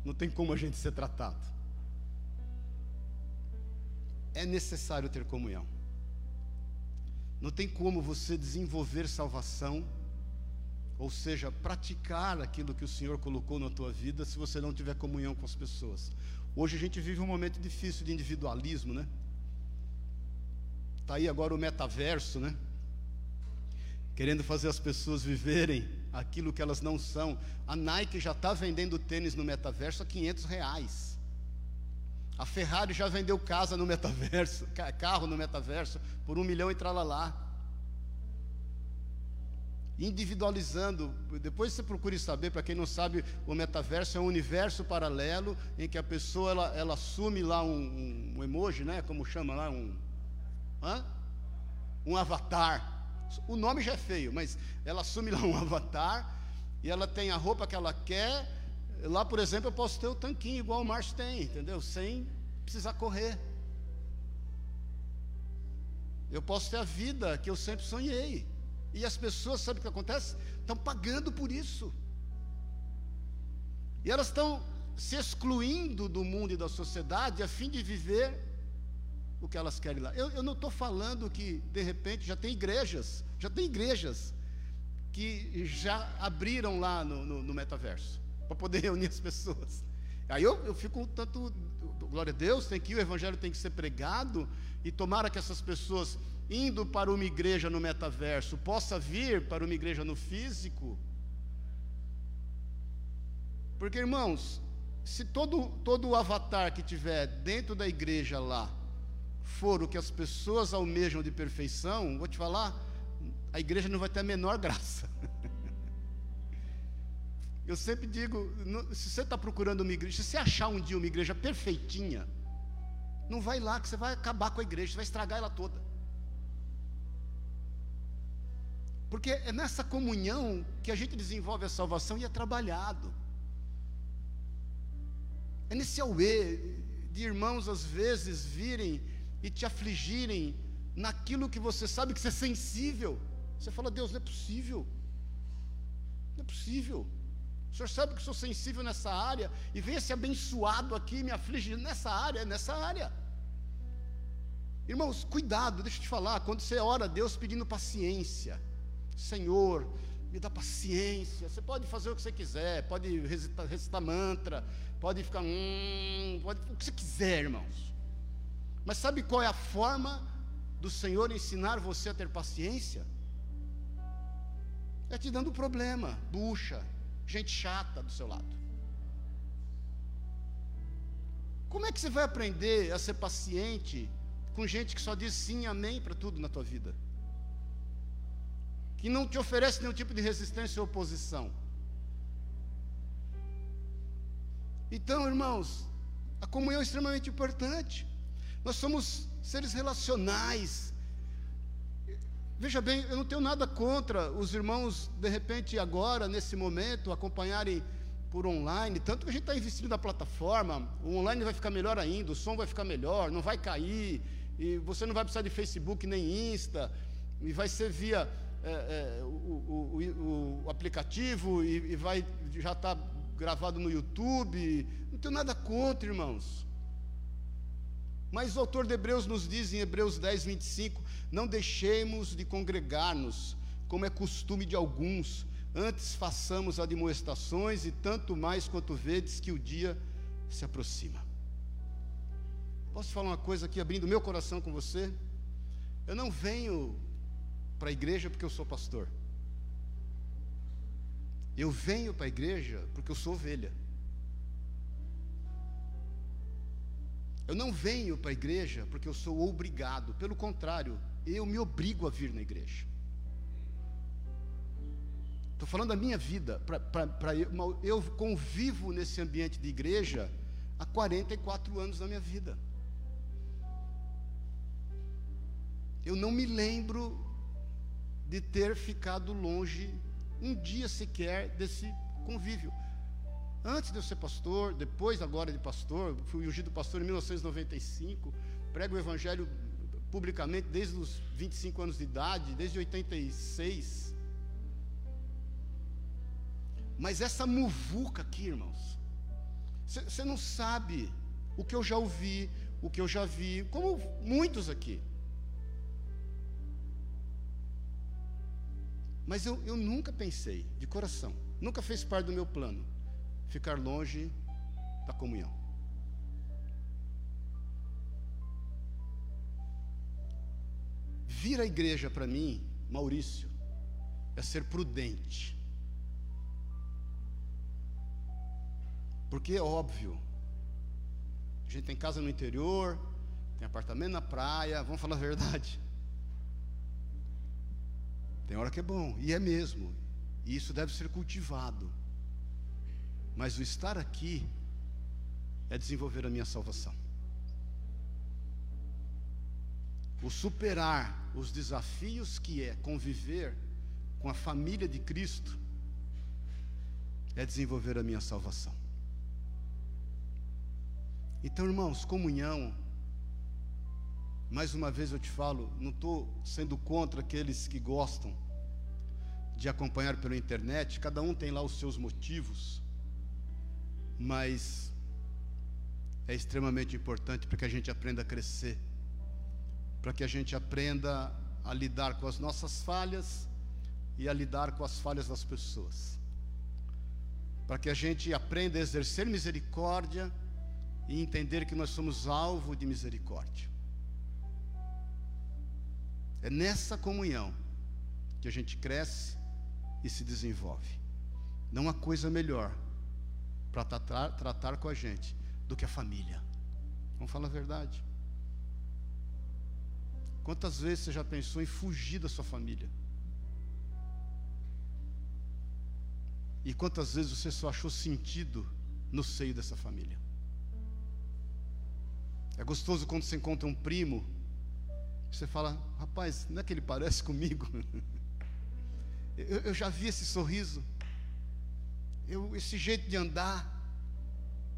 não tem como a gente ser tratado. É necessário ter comunhão. Não tem como você desenvolver salvação, ou seja, praticar aquilo que o Senhor colocou na tua vida, se você não tiver comunhão com as pessoas. Hoje a gente vive um momento difícil de individualismo, né? Está aí agora o metaverso, né? Querendo fazer as pessoas viverem aquilo que elas não são. A Nike já está vendendo tênis no metaverso a 500 reais. A Ferrari já vendeu casa no metaverso, carro no metaverso, por um milhão e tralalá. Individualizando, depois você procure saber, para quem não sabe, o metaverso é um universo paralelo em que a pessoa ela, ela assume lá um, um emoji, né? Como chama lá? Um, hã? um avatar o nome já é feio, mas ela assume lá um avatar e ela tem a roupa que ela quer. Lá, por exemplo, eu posso ter o tanquinho igual o Márcio tem, entendeu? Sem precisar correr. Eu posso ter a vida que eu sempre sonhei. E as pessoas, sabe o que acontece? Estão pagando por isso. E elas estão se excluindo do mundo e da sociedade a fim de viver o que elas querem lá. Eu, eu não estou falando que, de repente, já tem igrejas, já tem igrejas que já abriram lá no, no, no metaverso, para poder reunir as pessoas. Aí eu, eu fico um tanto, glória a Deus, tem que o evangelho tem que ser pregado, e tomara que essas pessoas, indo para uma igreja no metaverso, possa vir para uma igreja no físico. Porque, irmãos, se todo, todo o avatar que tiver dentro da igreja lá, for o que as pessoas almejam de perfeição, vou te falar, a igreja não vai ter a menor graça. Eu sempre digo, se você está procurando uma igreja, se você achar um dia uma igreja perfeitinha, não vai lá que você vai acabar com a igreja, você vai estragar ela toda. Porque é nessa comunhão que a gente desenvolve a salvação e é trabalhado. É nesse auê de irmãos às vezes virem e te afligirem naquilo que você sabe que você é sensível. Você fala, Deus, não é possível. Não é possível. O Senhor sabe que sou sensível nessa área e vem esse abençoado aqui me afligir nessa área, nessa área. Irmãos, cuidado, deixa eu te falar, quando você ora a Deus pedindo paciência, Senhor, me dá paciência. Você pode fazer o que você quiser, pode recitar, recitar mantra, pode ficar, hum, pode o que você quiser, irmãos. Mas sabe qual é a forma do Senhor ensinar você a ter paciência? É te dando problema, bucha, gente chata do seu lado. Como é que você vai aprender a ser paciente com gente que só diz sim, amém para tudo na tua vida? Que não te oferece nenhum tipo de resistência ou oposição. Então, irmãos, a comunhão é extremamente importante. Nós somos seres relacionais. Veja bem, eu não tenho nada contra os irmãos, de repente, agora, nesse momento, acompanharem por online, tanto que a gente está investindo na plataforma, o online vai ficar melhor ainda, o som vai ficar melhor, não vai cair, e você não vai precisar de Facebook nem Insta, e vai ser via é, é, o, o, o, aplicativo, e, e vai já está gravado no YouTube. Não tenho nada contra, irmãos. Mas o autor de Hebreus nos diz em Hebreus 10, 25: Não deixemos de congregar-nos, como é costume de alguns, antes façamos admoestações, e tanto mais quanto vedes que o dia se aproxima. Posso falar uma coisa aqui, abrindo meu coração com você? Eu não venho para a igreja porque eu sou pastor. Eu venho para a igreja porque eu sou ovelha. Eu não venho para a igreja porque eu sou obrigado, pelo contrário, eu me obrigo a vir na igreja. Estou falando da minha vida, pra, pra, pra eu, eu convivo nesse ambiente de igreja há 44 anos da minha vida. Eu não me lembro de ter ficado longe um dia sequer desse convívio. Antes de eu ser pastor, depois agora de pastor, fui ungido pastor em 1995, prego o evangelho publicamente desde os 25 anos de idade, desde 86. Mas essa muvuca aqui, irmãos, você não sabe o que eu já ouvi, o que eu já vi, como muitos aqui. Mas eu, eu nunca pensei, de coração, nunca fez parte do meu plano, ficar longe da comunhão. Vir à igreja para mim, Maurício, é ser prudente. Porque é óbvio, a gente tem casa no interior, tem apartamento na praia, vamos falar a verdade. Tem hora que é bom, e é mesmo. E isso deve ser cultivado. Mas o estar aqui é desenvolver a minha salvação. O superar os desafios que é conviver com a família de Cristo é desenvolver a minha salvação. Então, irmãos, comunhão mais uma vez eu te falo, não estou sendo contra aqueles que gostam de acompanhar pela internet, cada um tem lá os seus motivos, mas é extremamente importante para que a gente aprenda a crescer, para que a gente aprenda a lidar com as nossas falhas e a lidar com as falhas das pessoas, para que a gente aprenda a exercer misericórdia e entender que nós somos alvo de misericórdia. É nessa comunhão que a gente cresce e se desenvolve. Não há coisa melhor para tratar, tratar com a gente do que a família. Vamos falar a verdade. Quantas vezes você já pensou em fugir da sua família? E quantas vezes você só achou sentido no seio dessa família? É gostoso quando você encontra um primo você fala, rapaz, não é que ele parece comigo? eu, eu, já vi esse sorriso, eu, esse jeito de andar.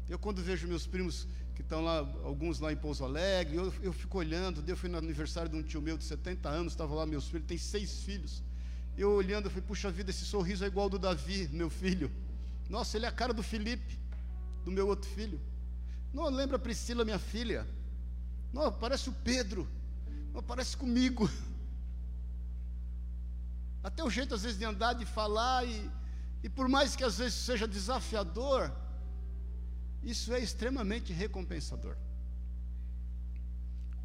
Eu, quando vejo meus primos que estão lá, alguns lá em Pouso Alegre, eu, eu fico olhando. Eu fui no aniversário de um tio meu de 70 anos, estava lá meus filhos, tem seis filhos. Eu olhando, eu falei, puxa vida, esse sorriso é igual ao do Davi, meu filho. Nossa, ele é a cara do Felipe, do meu outro filho. Não, lembra a Priscila, minha filha. Não, parece o Pedro. Não parece comigo. Até o jeito, às vezes, de andar, de falar, e, e por mais que às vezes seja desafiador, isso é extremamente recompensador.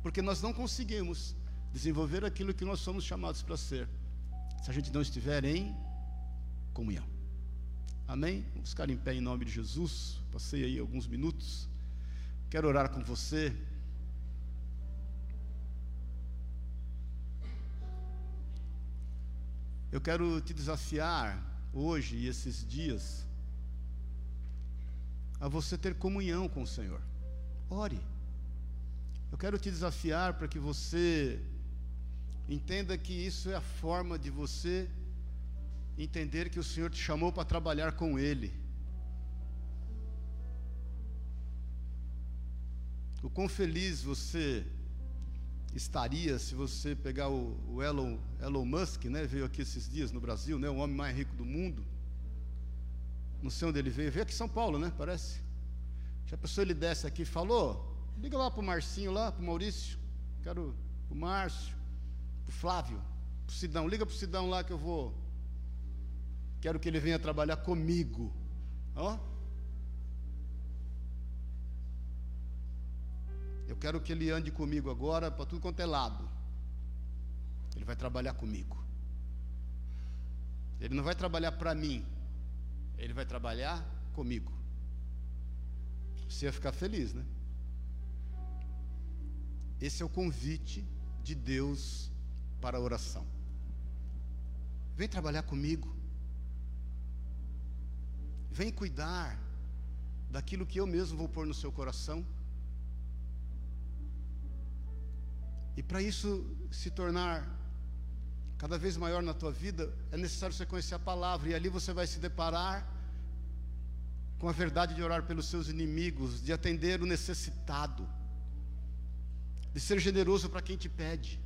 Porque nós não conseguimos desenvolver aquilo que nós somos chamados para ser, se a gente não estiver em comunhão. Amém? Vamos ficar em pé em nome de Jesus. Passei aí alguns minutos. Quero orar com você. Eu quero te desafiar hoje e esses dias a você ter comunhão com o Senhor. Ore. Eu quero te desafiar para que você entenda que isso é a forma de você entender que o Senhor te chamou para trabalhar com Ele. O quão feliz você estaria se você pegar o, o Elon, Elon Musk, né? Veio aqui esses dias no Brasil, né? O homem mais rico do mundo. Não sei onde ele veio, veio aqui em São Paulo, né? Parece. Já a pessoa ele desce aqui e falou: liga lá para o Marcinho lá, para o Maurício, quero o Márcio, o Flávio, o Sidão, liga para o Sidão lá que eu vou. Quero que ele venha trabalhar comigo. Ó. Eu quero que ele ande comigo agora para tudo quanto é lado. Ele vai trabalhar comigo. Ele não vai trabalhar para mim. Ele vai trabalhar comigo. Você ia ficar feliz, né? Esse é o convite de Deus para a oração. Vem trabalhar comigo. Vem cuidar daquilo que eu mesmo vou pôr no seu coração. E para isso se tornar cada vez maior na tua vida, é necessário você conhecer a palavra, e ali você vai se deparar com a verdade de orar pelos seus inimigos, de atender o necessitado, de ser generoso para quem te pede.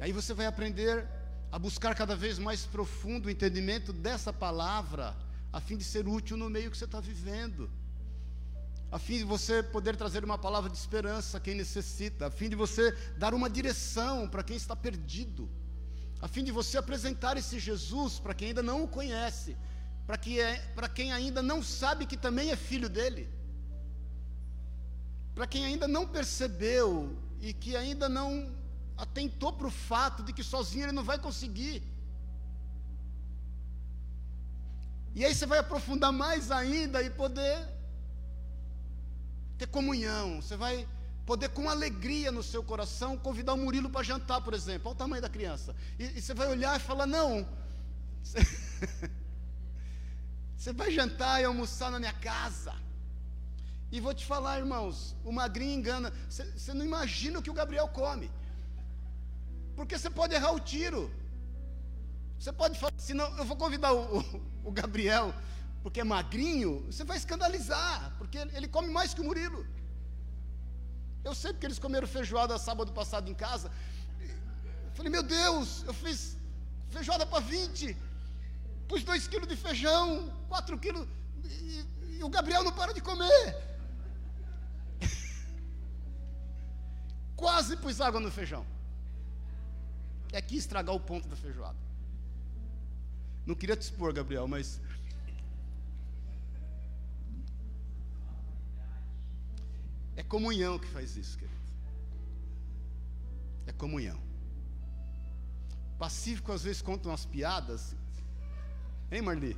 E aí você vai aprender a buscar cada vez mais profundo o entendimento dessa palavra, a fim de ser útil no meio que você está vivendo a fim de você poder trazer uma palavra de esperança a quem necessita, a fim de você dar uma direção para quem está perdido, a fim de você apresentar esse Jesus para quem ainda não o conhece, para que é, para quem ainda não sabe que também é filho dele, para quem ainda não percebeu e que ainda não atentou para o fato de que sozinho ele não vai conseguir. E aí você vai aprofundar mais ainda e poder ter comunhão, você vai poder com alegria no seu coração convidar o Murilo para jantar, por exemplo. Olha o tamanho da criança. E, e você vai olhar e falar: não, você, vai jantar e almoçar na minha casa. E vou te falar, irmãos, o magrinho engana. Você, você não imagina o que o Gabriel come. Porque você pode errar o tiro. Você pode falar assim, não, eu vou convidar o, o, o Gabriel porque é magrinho, você vai escandalizar, porque ele come mais que o Murilo. Eu sei porque eles comeram feijoada sábado passado em casa. Eu falei, meu Deus, eu fiz feijoada para 20, pus 2 quilos de feijão, 4 quilos, e, e o Gabriel não para de comer. Quase pus água no feijão. É aqui estragar o ponto da feijoada. Não queria te expor, Gabriel, mas É comunhão que faz isso, querido. É comunhão. Pacífico às vezes conta umas piadas. Hein, Marli?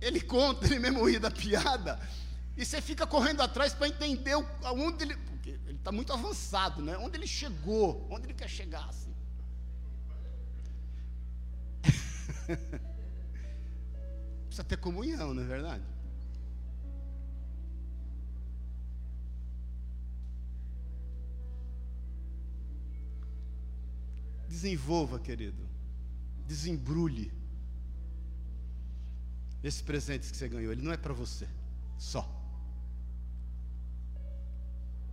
Ele conta, ele mesmo ri da piada. E você fica correndo atrás para entender aonde ele. Porque ele está muito avançado, né? Onde ele chegou, onde ele quer chegar, assim. Precisa ter comunhão, não é verdade? Desenvolva, querido. Desembrulhe esse presente que você ganhou. Ele não é para você só.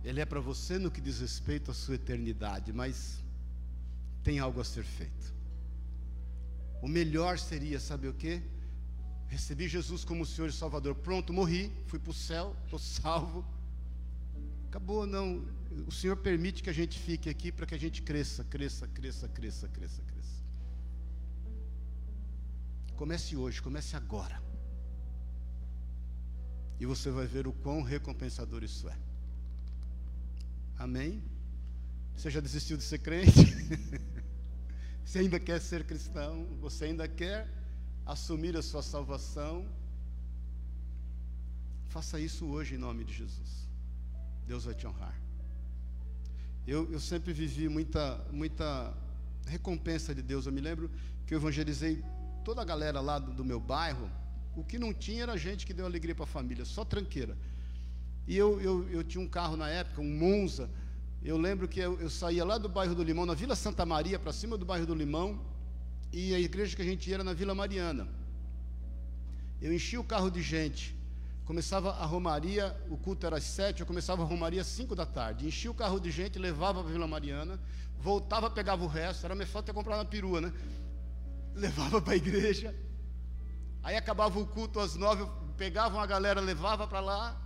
Ele é para você no que diz respeito à sua eternidade, mas tem algo a ser feito. O melhor seria, sabe o que? Recebi Jesus como Senhor e Salvador. Pronto, morri, fui para o céu, estou salvo. Acabou, não o Senhor permite que a gente fique aqui para que a gente cresça, cresça, cresça, cresça, cresça, cresça. Comece hoje, comece agora. E você vai ver o quão recompensador isso é. Amém? Você já desistiu de ser crente? você ainda quer ser cristão? Você ainda quer assumir a sua salvação? Faça isso hoje em nome de Jesus. Deus vai te honrar. Eu, eu sempre vivi muita, muita recompensa de Deus. Eu me lembro que eu evangelizei toda a galera lá do, do meu bairro. O que não tinha era gente que deu alegria para a família, só tranqueira. E eu, eu, eu tinha um carro na época, um Monza. Eu lembro que eu, eu saía lá do bairro do Limão, na Vila Santa Maria, para cima do bairro do Limão, e a igreja que a gente ia era na Vila Mariana. Eu enchia o carro de gente. Começava a romaria, o culto era às sete, eu começava a romaria às cinco da tarde. Enchia o carro de gente, levava para a Vila Mariana, voltava, pegava o resto, era mais falta comprar uma perua, né? Levava para a igreja. Aí acabava o culto às nove, pegava uma galera, levava para lá,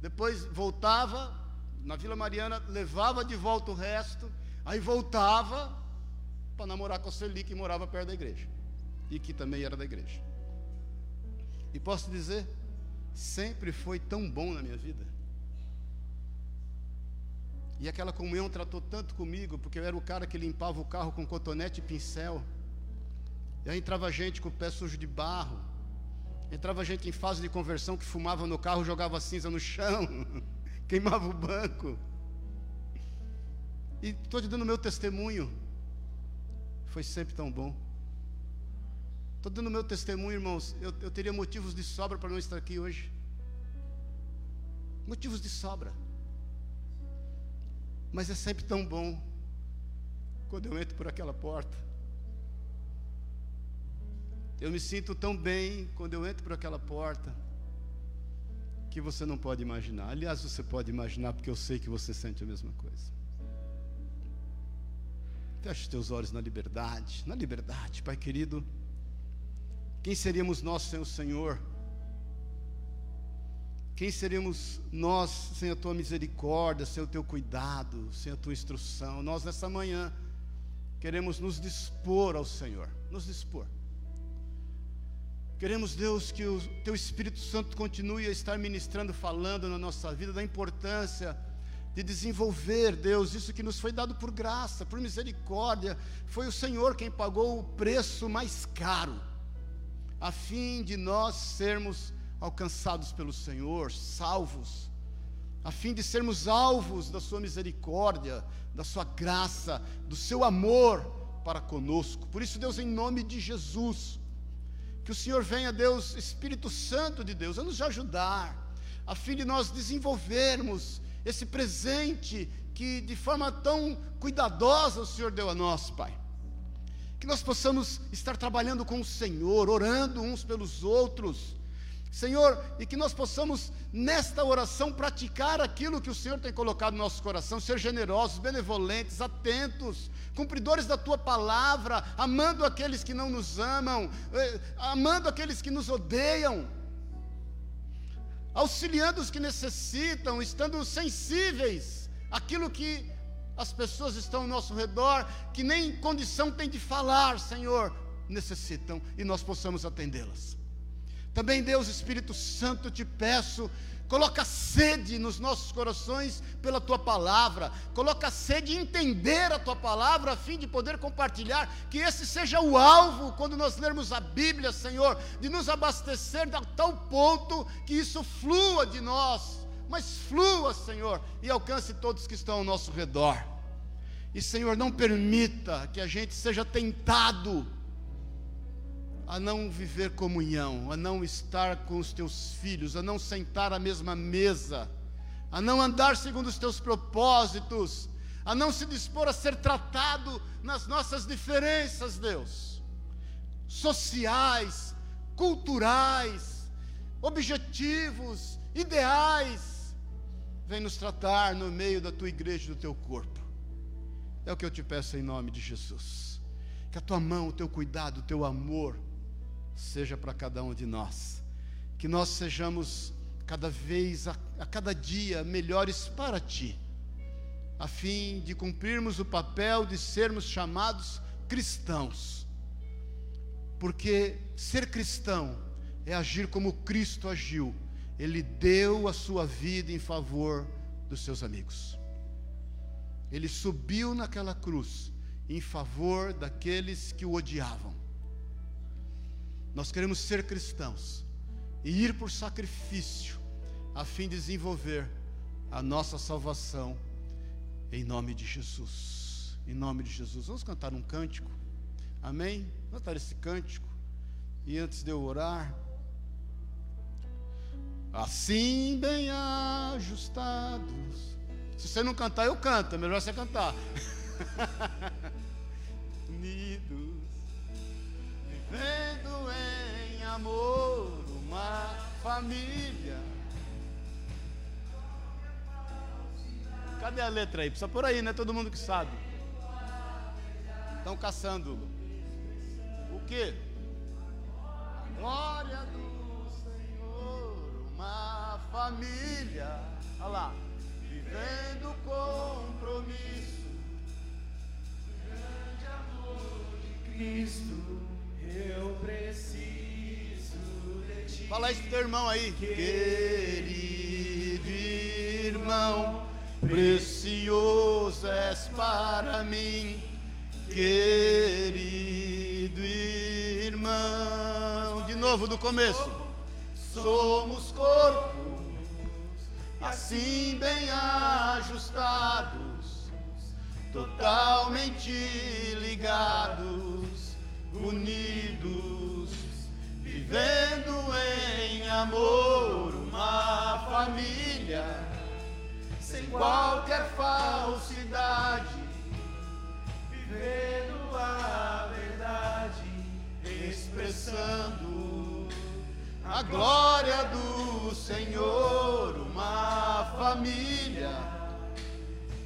depois voltava na Vila Mariana, levava de volta o resto, aí voltava para namorar com a Celi, que morava perto da igreja. E que também era da igreja. E posso dizer, sempre foi tão bom na minha vida. E aquela comunhão tratou tanto comigo, porque eu era o cara que limpava o carro com cotonete e pincel. E aí entrava gente com o pé sujo de barro. Entrava gente em fase de conversão que fumava no carro, jogava cinza no chão, queimava o banco. E estou te dando meu testemunho. Foi sempre tão bom. Estou dando meu testemunho, irmãos. Eu, eu teria motivos de sobra para não estar aqui hoje. Motivos de sobra. Mas é sempre tão bom quando eu entro por aquela porta. Eu me sinto tão bem quando eu entro por aquela porta que você não pode imaginar. Aliás, você pode imaginar porque eu sei que você sente a mesma coisa. Feche os teus olhos na liberdade, na liberdade, Pai querido. Quem seríamos nós sem o Senhor? Quem seríamos nós sem a tua misericórdia, sem o teu cuidado, sem a tua instrução? Nós, nessa manhã, queremos nos dispor ao Senhor, nos dispor. Queremos, Deus, que o teu Espírito Santo continue a estar ministrando, falando na nossa vida da importância de desenvolver, Deus, isso que nos foi dado por graça, por misericórdia. Foi o Senhor quem pagou o preço mais caro a fim de nós sermos alcançados pelo Senhor, salvos, a fim de sermos alvos da Sua misericórdia, da Sua graça, do Seu amor para conosco. Por isso, Deus, em nome de Jesus, que o Senhor venha, Deus, Espírito Santo de Deus, a nos ajudar, a fim de nós desenvolvermos esse presente que de forma tão cuidadosa o Senhor deu a nós, Pai que nós possamos estar trabalhando com o Senhor, orando uns pelos outros. Senhor, e que nós possamos, nesta oração, praticar aquilo que o Senhor tem colocado no nosso coração, ser generosos, benevolentes, atentos, cumpridores da tua palavra, amando aqueles que não nos amam, eh, amando aqueles que nos odeiam, auxiliando os que necessitam, estando sensíveis àquilo que as pessoas estão ao nosso redor que nem condição tem de falar, Senhor, necessitam e nós possamos atendê-las. Também, Deus Espírito Santo, te peço, coloca sede nos nossos corações pela tua palavra, coloca sede em entender a tua palavra, a fim de poder compartilhar, que esse seja o alvo quando nós lermos a Bíblia, Senhor, de nos abastecer a tal ponto que isso flua de nós mas flua, Senhor, e alcance todos que estão ao nosso redor. E, Senhor, não permita que a gente seja tentado a não viver comunhão, a não estar com os teus filhos, a não sentar à mesma mesa, a não andar segundo os teus propósitos, a não se dispor a ser tratado nas nossas diferenças, Deus, sociais, culturais, objetivos, ideais, Vem nos tratar no meio da tua igreja, do teu corpo. É o que eu te peço em nome de Jesus. Que a tua mão, o teu cuidado, o teu amor seja para cada um de nós. Que nós sejamos cada vez, a, a cada dia, melhores para ti, a fim de cumprirmos o papel de sermos chamados cristãos. Porque ser cristão é agir como Cristo agiu ele deu a sua vida em favor dos seus amigos. Ele subiu naquela cruz em favor daqueles que o odiavam. Nós queremos ser cristãos e ir por sacrifício, a fim de desenvolver a nossa salvação, em nome de Jesus. Em nome de Jesus. Vamos cantar um cântico. Amém? Vamos cantar esse cântico. E antes de eu orar, assim bem ajustados. Se você não cantar, eu canto, é melhor você cantar. Unidos, vivendo em amor, uma família. Cadê a letra aí? Precisa por aí, né? Todo mundo que sabe. Estão caçando. O que? Glória do uma família. Olha lá. Vivendo compromisso. Grande amor de Cristo, eu preciso de ti. Fala isso pro teu irmão aí. Querido irmão, precioso és para mim. Querido irmão. De novo, do começo. Somos corpo, assim bem ajustados, totalmente ligados, unidos, vivendo em amor, uma família, sem qualquer falsidade, Vivendo a verdade, expressando a glória do Senhor, uma família,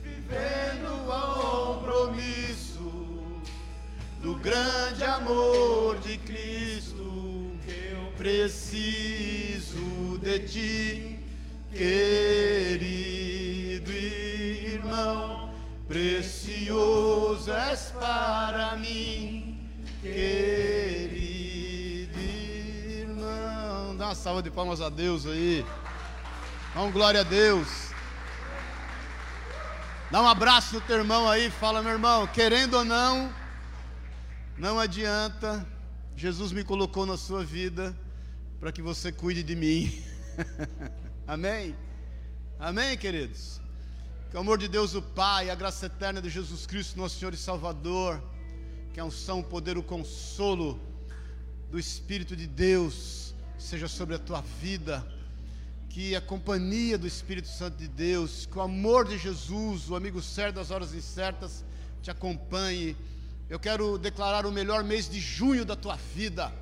vivendo ao compromisso do grande amor de Cristo. Eu preciso de ti, querido salva de palmas a Deus aí. Dá um glória a Deus. Dá um abraço no teu irmão aí, fala, meu irmão, querendo ou não, não adianta. Jesus me colocou na sua vida para que você cuide de mim. Amém? Amém, queridos? Que o amor de Deus, o Pai, a graça eterna de Jesus Cristo, nosso Senhor e Salvador, que a unção, o poder, o consolo do Espírito de Deus seja sobre a tua vida, que a companhia do Espírito Santo de Deus, que o amor de Jesus, o amigo certo das horas incertas, te acompanhe. Eu quero declarar o melhor mês de junho da tua vida,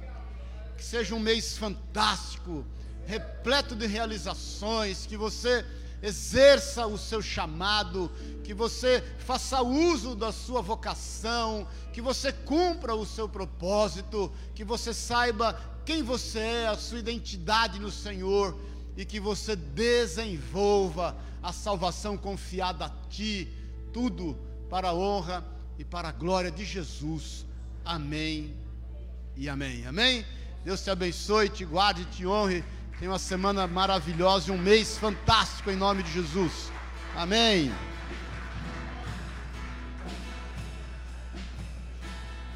que seja um mês fantástico, repleto de realizações, que você exerça o seu chamado, que você faça uso da sua vocação, que você cumpra o seu propósito, que você saiba quem você é, a sua identidade no Senhor e que você desenvolva a salvação confiada a ti, tudo para a honra e para a glória de Jesus. Amém e amém. Amém? Deus te abençoe, te guarde, te honre. Tenha uma semana maravilhosa e um mês fantástico em nome de Jesus. Amém.